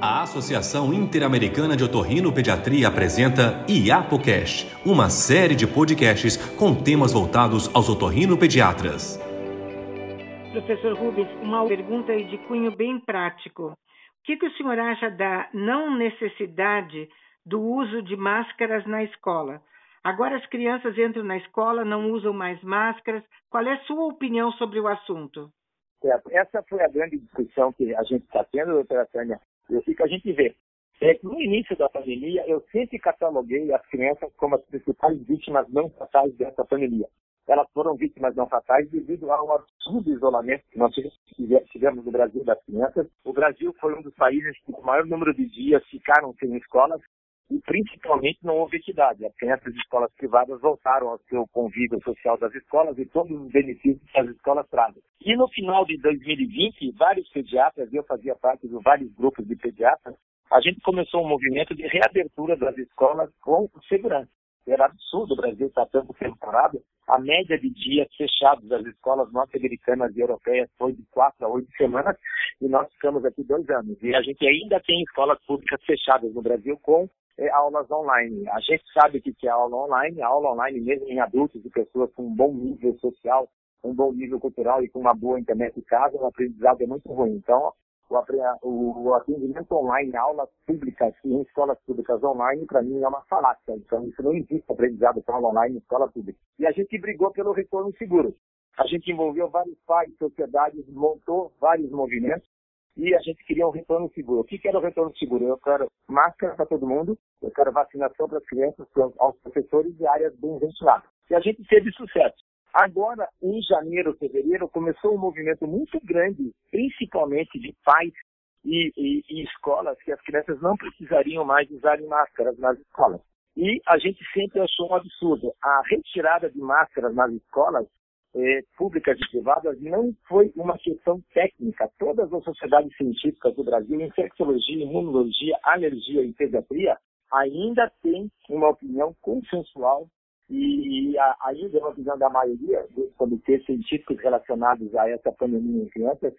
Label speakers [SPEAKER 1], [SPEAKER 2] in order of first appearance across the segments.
[SPEAKER 1] A Associação Interamericana de Otorrino-Pediatria apresenta IAPOCast, uma série de podcasts com temas voltados aos otorrino-pediatras.
[SPEAKER 2] Professor Rubens, uma pergunta de cunho bem prático. O que, que o senhor acha da não necessidade do uso de máscaras na escola? Agora as crianças entram na escola, não usam mais máscaras. Qual é a sua opinião sobre o assunto?
[SPEAKER 3] Essa foi a grande discussão que a gente está tendo, doutora Tânia, o que a gente vê é que no início da pandemia eu sempre cataloguei as crianças como as principais vítimas não fatais dessa pandemia. Elas foram vítimas não fatais devido ao absurdo isolamento que nós tivemos no Brasil das crianças. O Brasil foi um dos países que, com o maior número de dias, ficaram sem escolas e principalmente não houve equidade. As crianças de escolas privadas voltaram ao seu convívio social das escolas e todos os benefícios que as escolas trazem. E no final de 2020, vários pediatras, eu fazia parte de vários grupos de pediatras, a gente começou um movimento de reabertura das escolas com segurança. Era absurdo o Brasil estar tanto tempo parado. A média de dias fechados das escolas norte-americanas e europeias foi de quatro a oito semanas e nós ficamos aqui dois anos. E a gente ainda tem escolas públicas fechadas no Brasil com é, aulas online. A gente sabe que é aula online, a aula online mesmo em adultos e pessoas com um bom nível social, um bom nível cultural e com uma boa internet em casa, o aprendizado é muito ruim. Então, o, atendimento online, aulas públicas em escolas públicas online, para mim é uma falácia. Então, isso não existe aprendizado aula online em escola pública. E a gente brigou pelo retorno seguro. A gente envolveu vários pais, sociedades, montou vários movimentos e a gente queria um retorno seguro. O que, que era o retorno seguro? Eu quero máscara para todo mundo, eu quero vacinação para as crianças, aos professores e áreas bem ventiladas. E a gente teve sucesso. Agora, em janeiro, fevereiro, começou um movimento muito grande, principalmente de pais e, e, e escolas, que as crianças não precisariam mais usarem máscaras nas escolas. E a gente sempre achou um absurdo. A retirada de máscaras nas escolas eh, públicas e privadas não foi uma questão técnica. Todas as sociedades científicas do Brasil, infectologia, imunologia, alergia e pediatria, ainda têm uma opinião consensual e, e ainda é uma opinião da maioria dos comitês científicos relacionados a essa pandemia em crianças,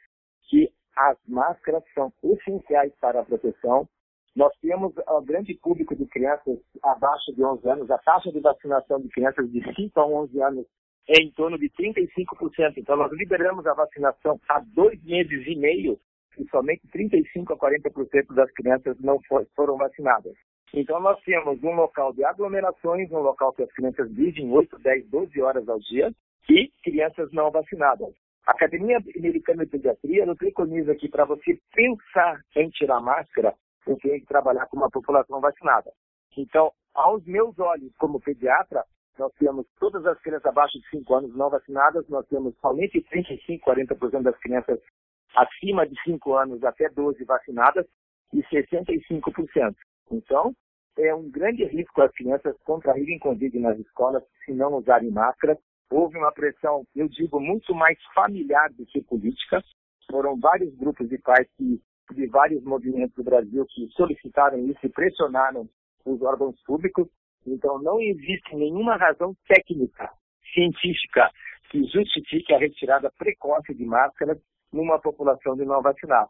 [SPEAKER 3] que as máscaras são essenciais para a proteção. Nós temos um grande público de crianças abaixo de 11 anos. A taxa de vacinação de crianças de 5 a 11 anos é em torno de 35%. Então, nós liberamos a vacinação há dois meses e meio e somente 35% a 40% das crianças não foram vacinadas. Então, nós temos um local de aglomerações, um local que as crianças vivem 8, 10, 12 horas ao dia e crianças não vacinadas. A Academia Americana de Pediatria não preconiza que para você pensar em tirar máscara, você tem que trabalhar com uma população vacinada. Então, aos meus olhos, como pediatra, nós temos todas as crianças abaixo de 5 anos não vacinadas, nós temos somente 35, 40% das crianças acima de 5 anos até 12 vacinadas e 65%. Então, é um grande risco as crianças contraírem Covid nas escolas se não usarem máscara. Houve uma pressão, eu digo, muito mais familiar do que política. Foram vários grupos de pais que, de vários movimentos do Brasil que solicitaram isso e pressionaram os órgãos públicos. Então, não existe nenhuma razão técnica, científica, que justifique a retirada precoce de máscaras numa população de não vacinada.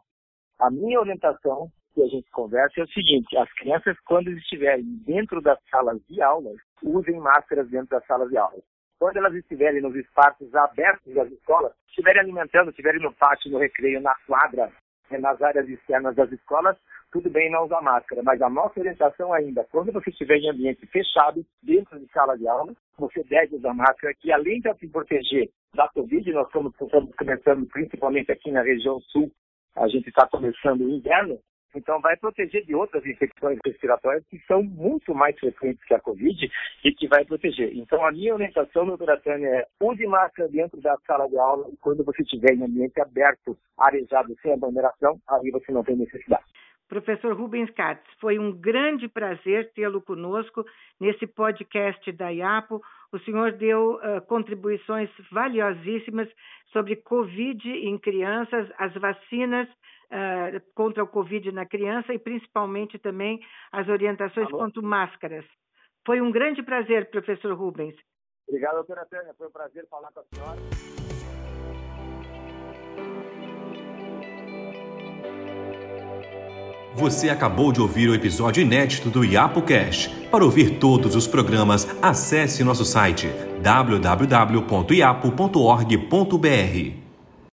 [SPEAKER 3] A minha orientação, que a gente conversa, é o seguinte: as crianças, quando estiverem dentro das salas de aulas, usem máscaras dentro das salas de aulas. Quando elas estiverem nos espaços abertos das escolas, estiverem alimentando, estiverem no pátio, no recreio, na quadra, nas áreas externas das escolas, tudo bem não usar máscara, mas a nossa orientação ainda, quando você estiver em ambiente fechado, dentro de sala de aula, você deve usar máscara, que além de te proteger da Covid, nós estamos começando principalmente aqui na região sul, a gente está começando o inverno, então vai proteger de outras infecções respiratórias que são muito mais frequentes que a Covid e que vai proteger. Então a minha orientação, doutora Tânia, é use máscara dentro da sala de aula e quando você estiver em ambiente aberto, arejado, sem aglomeração, aí você não tem necessidade.
[SPEAKER 2] Professor Rubens Katz, foi um grande prazer tê-lo conosco nesse podcast da IAPO. O senhor deu uh, contribuições valiosíssimas sobre Covid em crianças, as vacinas uh, contra o Covid na criança e principalmente também as orientações Alô? quanto máscaras. Foi um grande prazer, professor Rubens.
[SPEAKER 3] Obrigado, doutora Tânia. Foi um prazer falar com a senhora.
[SPEAKER 1] Você acabou de ouvir o episódio inédito do Iapo Cash. Para ouvir todos os programas, acesse nosso site www.iapo.org.br.